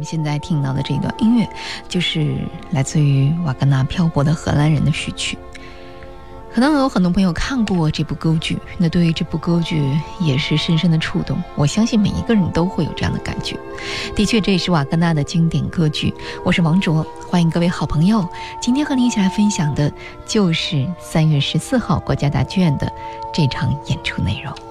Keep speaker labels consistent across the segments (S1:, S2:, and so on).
S1: 我们现在听到的这段音乐，就是来自于瓦格纳《漂泊的荷兰人》的序曲。可能有很多朋友看过这部歌剧，那对于这部歌剧也是深深的触动。我相信每一个人都会有这样的感觉。的确，这也是瓦格纳的经典歌剧。我是王卓，欢迎各位好朋友。今天和您一起来分享的就是三月十四号国家大剧院的这场演出内容。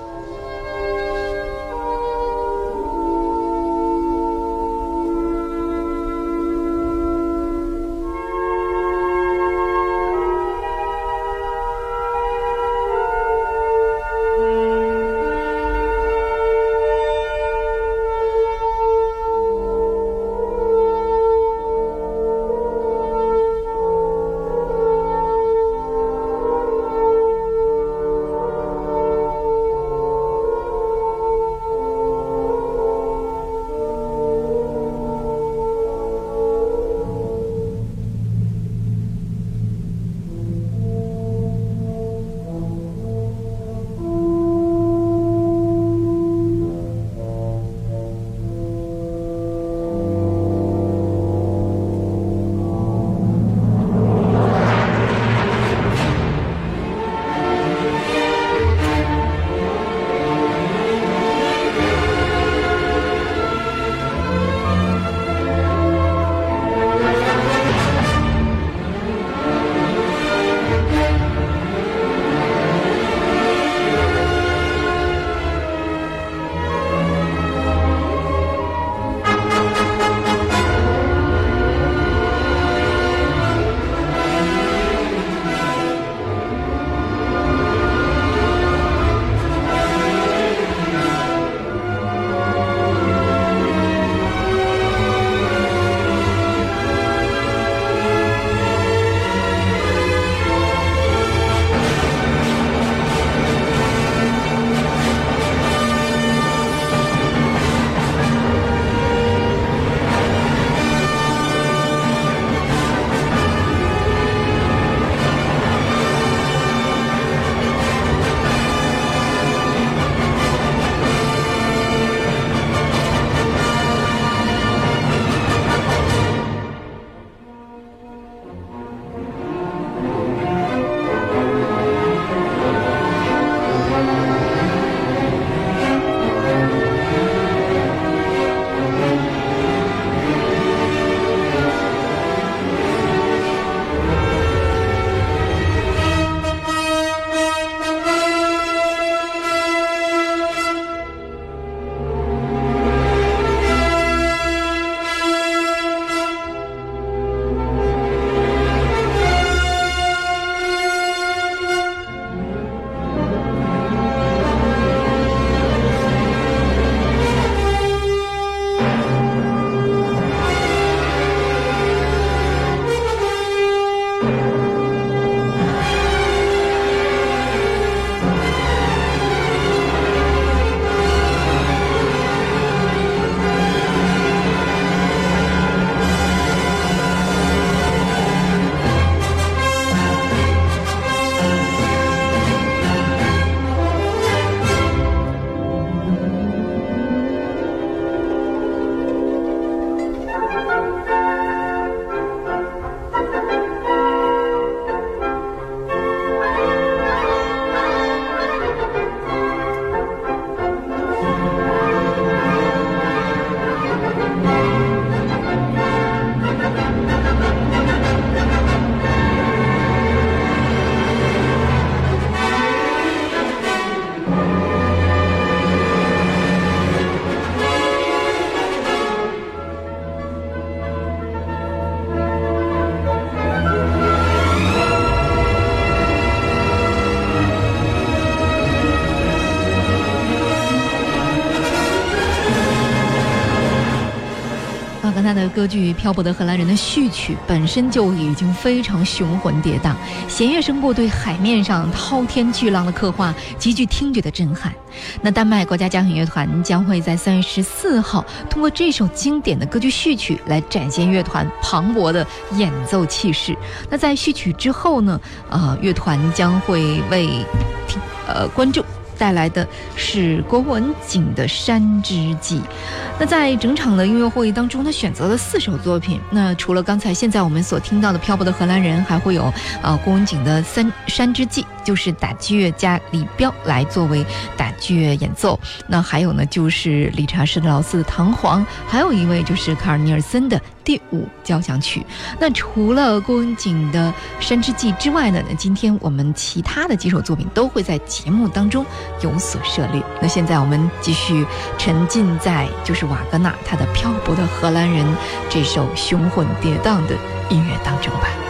S1: 歌剧《漂泊的荷兰人》的序曲本身就已经非常雄浑跌宕，弦乐声部对海面上滔天巨浪的刻画极具听觉的震撼。那丹麦国家交响乐团将会在三月十四号通过这首经典的歌剧序曲来展现乐团磅礴的演奏气势。那在序曲之后呢？呃，乐团将会为听呃观众。带来的是郭文景的《山之记》。那在整场的音乐会当中，他选择了四首作品。那除了刚才现在我们所听到的《漂泊的荷兰人》，还会有呃郭文景的《三山之记》，就是打击乐家李彪来作为打击乐演奏。那还有呢，就是理查施特劳斯的《唐璜》，还有一位就是卡尔尼尔森的。第五交响曲。那除了郭文景的《山之记》之外呢？那今天我们其他的几首作品都会在节目当中有所涉猎。那现在我们继续沉浸在就是瓦格纳他的《漂泊的荷兰人》这首雄浑跌宕的音乐当中吧。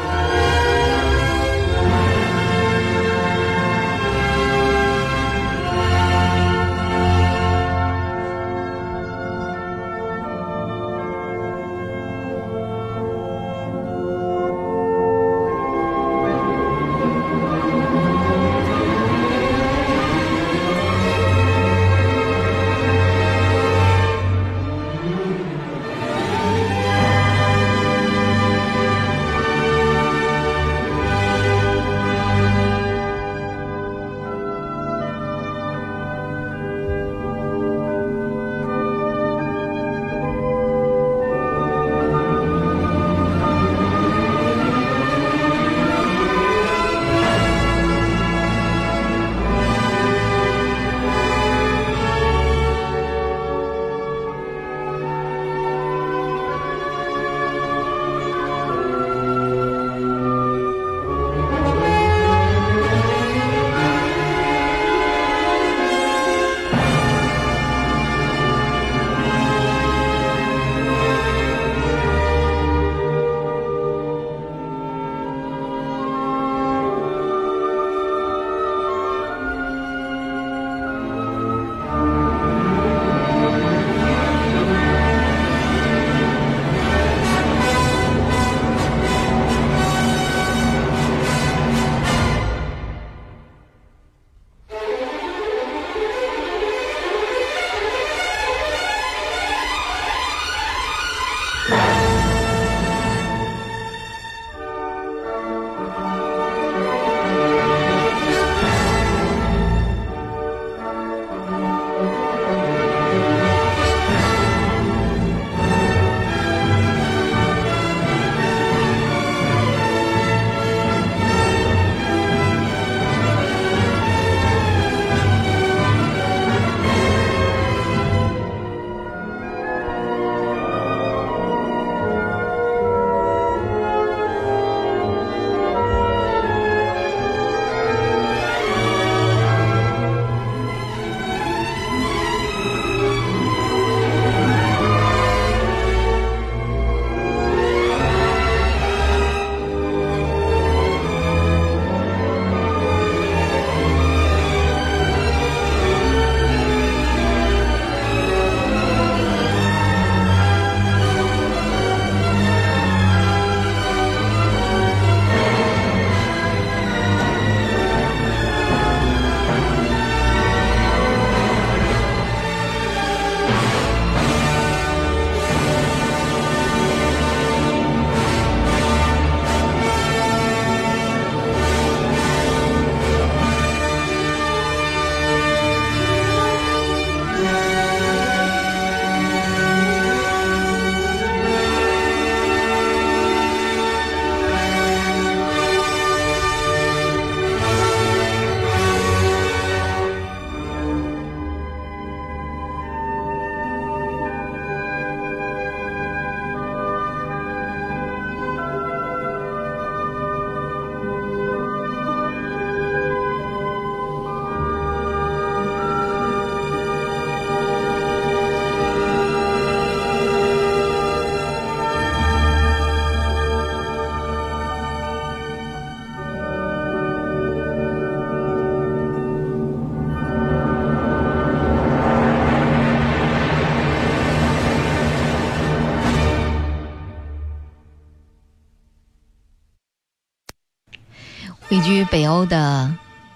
S1: 居北欧的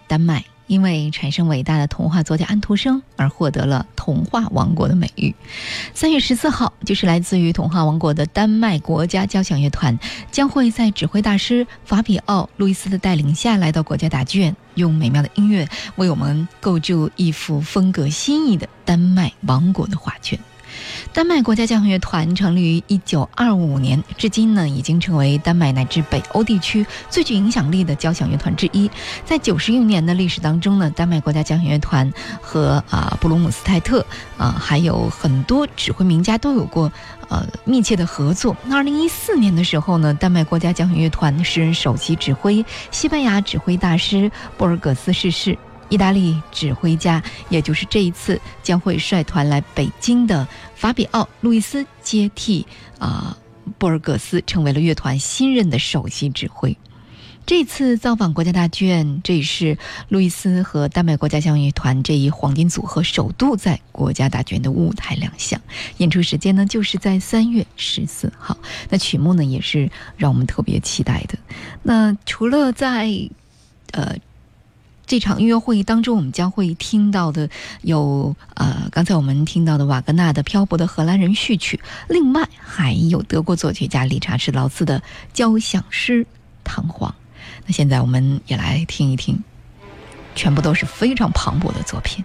S1: 丹麦，因为产生伟大的童话作家安徒生而获得了童话王国的美誉。三月十四号，就是来自于童话王国的丹麦国家交响乐团，将会在指挥大师法比奥·路易斯的带领下来到国家大剧院，用美妙的音乐为我们构筑一幅风格新颖的丹麦王国的画卷。丹麦国家交响乐团成立于一九二五年，至今呢已经成为丹麦乃至北欧地区最具影响力的交响乐团之一。在九十余年的历史当中呢，丹麦国家交响乐团和啊布鲁姆斯泰特啊还有很多指挥名家都有过呃密切的合作。那二零一四年的时候呢，丹麦国家交响乐团时任首席指挥西班牙指挥大师布尔格斯逝世。意大利指挥家，也就是这一次将会率团来北京的法比奥·路易斯接替啊布尔格斯，成为了乐团新任的首席指挥。这次造访国家大剧院，这也是路易斯和丹麦国家交响乐团这一黄金组合首度在国家大剧院的舞台亮相。演出时间呢，就是在三月十四号。那曲目呢，也是让我们特别期待的。那除了在呃。这场音乐会当中，我们将会听到的有呃，刚才我们听到的瓦格纳的《漂泊的荷兰人》序曲，另外还有德国作曲家理查施劳斯的交响诗《唐璜》。那现在我们也来听一听，全部都是非常磅礴的作品。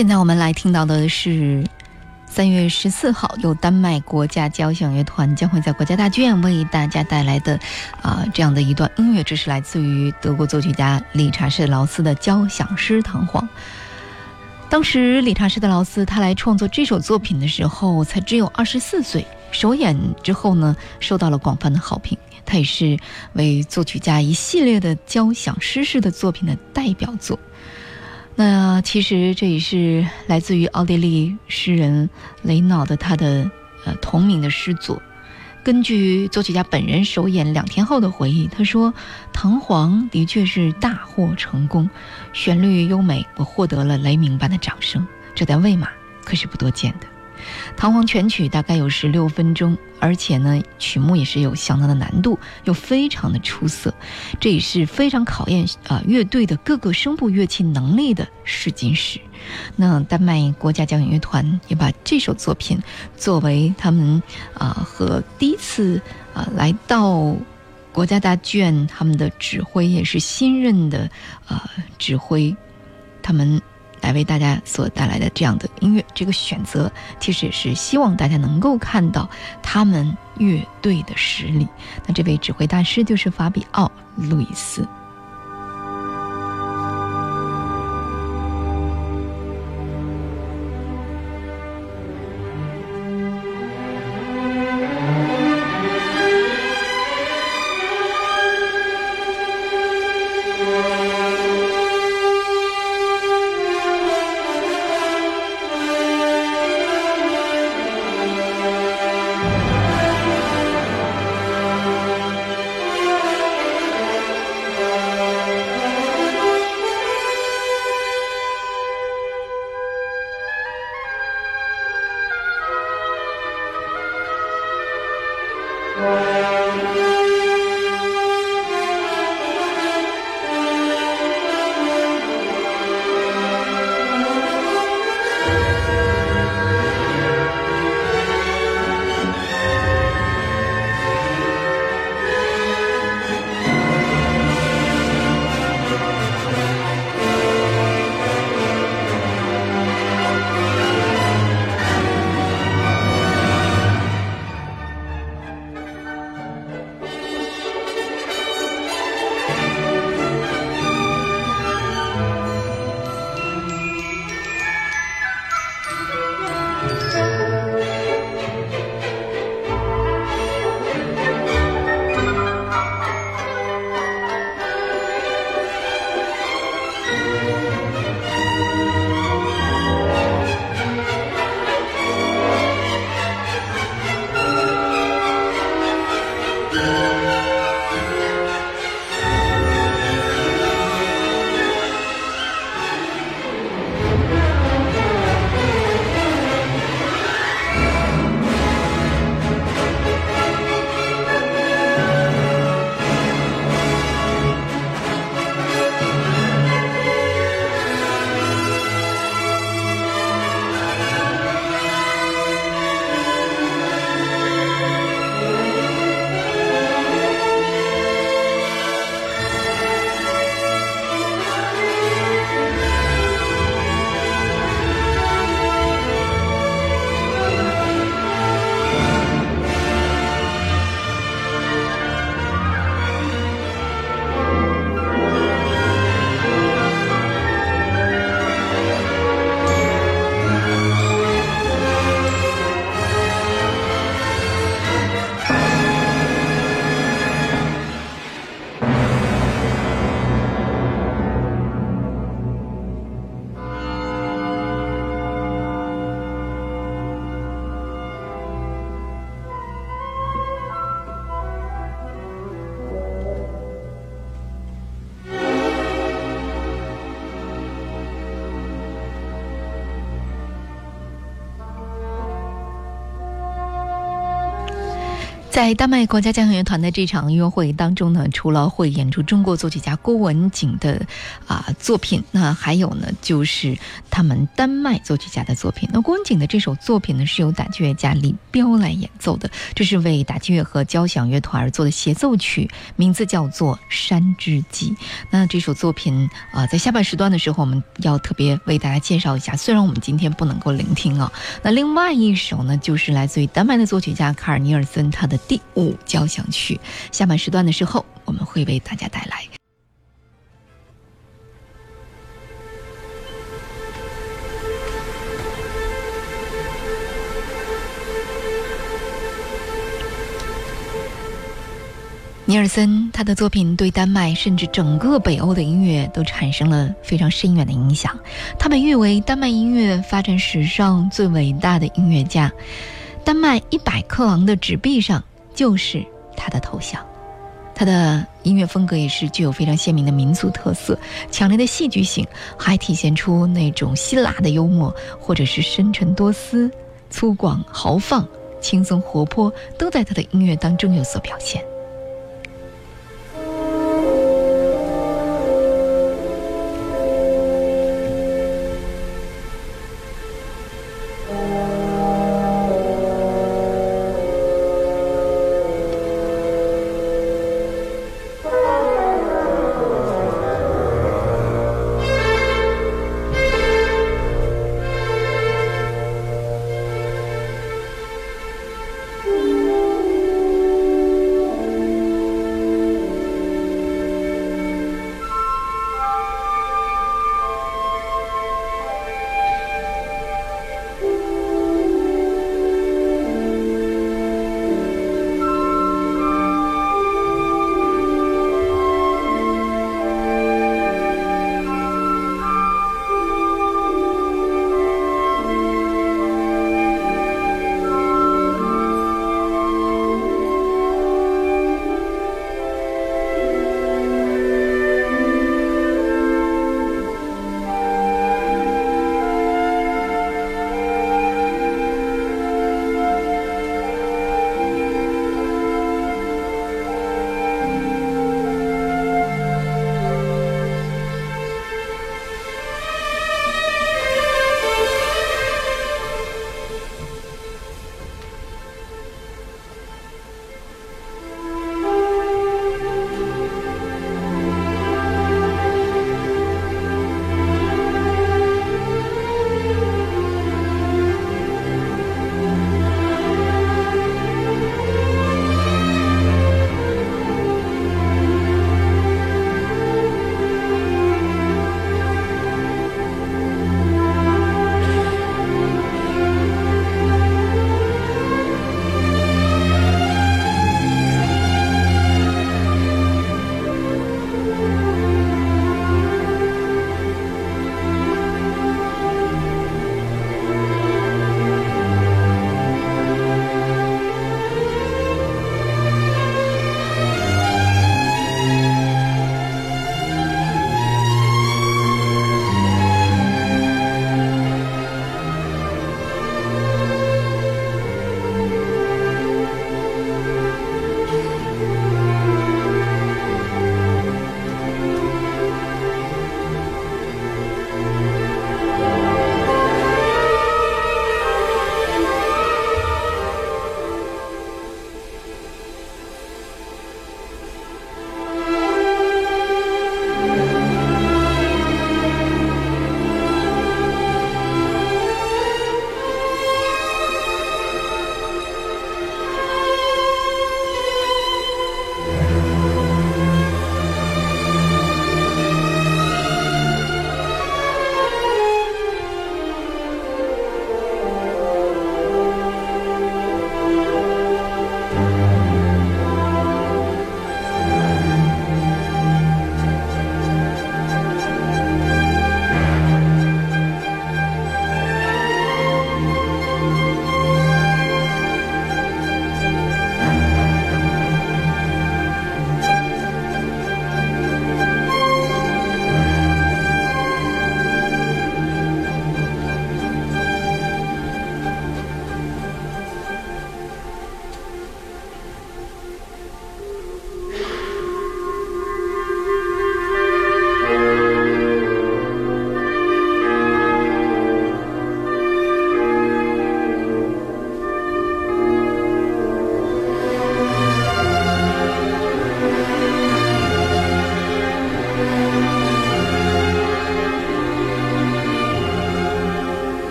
S1: 现在我们来听到的是三月十四号，由丹麦国家交响乐团将会在国家大剧院为大家带来的啊这样的一段音乐，这是来自于德国作曲家理查施劳斯的交响诗《唐璜》。当时理查施特劳斯他来创作这首作品的时候，才只有二十四岁。首演之后呢，受到了广泛的好评。他也是为作曲家一系列的交响诗式的作品的代表作。那其实这也是来自于奥地利诗人雷瑙的他的呃同名的诗作。根据作曲家本人首演两天后的回忆，他说：“唐璜的确是大获成功，旋律优美，我获得了雷鸣般的掌声，这在魏玛可是不多见的。”唐璜全曲大概有十六分钟，而且呢，曲目也是有相当的难度，又非常的出色，这也是非常考验啊乐队的各个声部乐器能力的试金石。那丹麦国家交响乐团也把这首作品作为他们啊和第一次啊来到国家大剧院，他们的指挥也是新任的啊指挥，他们。来为大家所带来的这样的音乐，这个选择其实也是希望大家能够看到他们乐队的实力。那这位指挥大师就是法比奥·路易斯。在丹麦国家交响乐团的这场音乐会当中呢，除了会演出中国作曲家郭文景的啊作品，那还有呢就是他们丹麦作曲家的作品。那郭文景的这首作品呢是由打击乐家李彪来演奏的，这是为打击乐和交响乐团而做的协奏曲，名字叫做《山之记》。那这首作品啊，在下半时段的时候，我们要特别为大家介绍一下。虽然我们今天不能够聆听啊，那另外一首呢，就是来自于丹麦的作曲家卡尔尼尔森他的。第五交响曲，下半时段的时候，我们会为大家带来。尼尔森他的作品对丹麦甚至整个北欧的音乐都产生了非常深远的影响，他被誉为丹麦音乐发展史上最伟大的音乐家。丹麦一百克朗的纸币上。就是他的头像，他的音乐风格也是具有非常鲜明的民族特色，强烈的戏剧性，还体现出那种辛辣的幽默，或者是深沉多思、粗犷豪放、轻松活泼，都在他的音乐当中有所表现。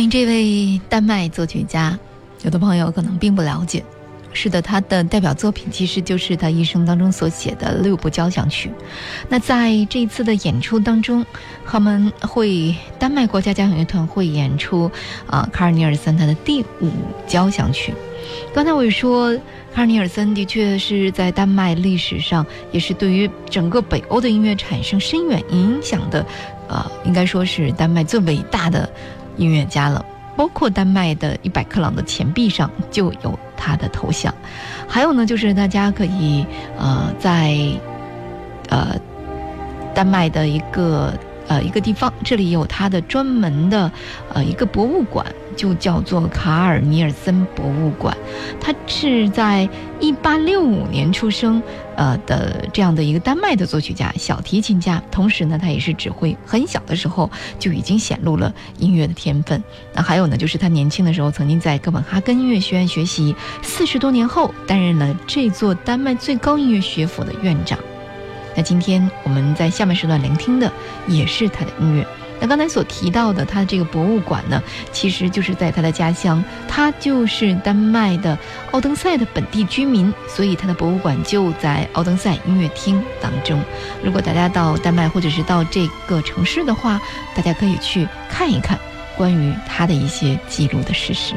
S1: 关于这位丹麦作曲家，有的朋友可能并不了解。是的，他的代表作品其实就是他一生当中所写的六部交响曲。那在这一次的演出当中，他们会丹麦国家交响乐团会演出啊卡尔尼尔森他的第五交响曲。刚才我也说，卡尔尼尔森的确是在丹麦历史上，也是对于整个北欧的音乐产生深远影响的，呃，应该说是丹麦最伟大的音乐家了。包括丹麦的一百克朗的钱币上就有他的头像，还有呢，就是大家可以呃在呃丹麦的一个。呃，一个地方，这里有他的专门的呃一个博物馆，就叫做卡尔尼尔森博物馆。他是在一八六五年出生，呃的这样的一个丹麦的作曲家、小提琴家，同时呢，他也是指挥。很小的时候就已经显露了音乐的天分。那还有呢，就是他年轻的时候曾经在哥本哈根音乐学院学习，四十多年后担任了这座丹麦最高音乐学府的院长。那今天我们在下面时段聆听的也是他的音乐。那刚才所提到的他的这个博物馆呢，其实就是在他的家乡，他就是丹麦的奥登塞的本地居民，所以他的博物馆就在奥登塞音乐厅当中。如果大家到丹麦或者是到这个城市的话，大家可以去看一看关于他的一些记录的事实。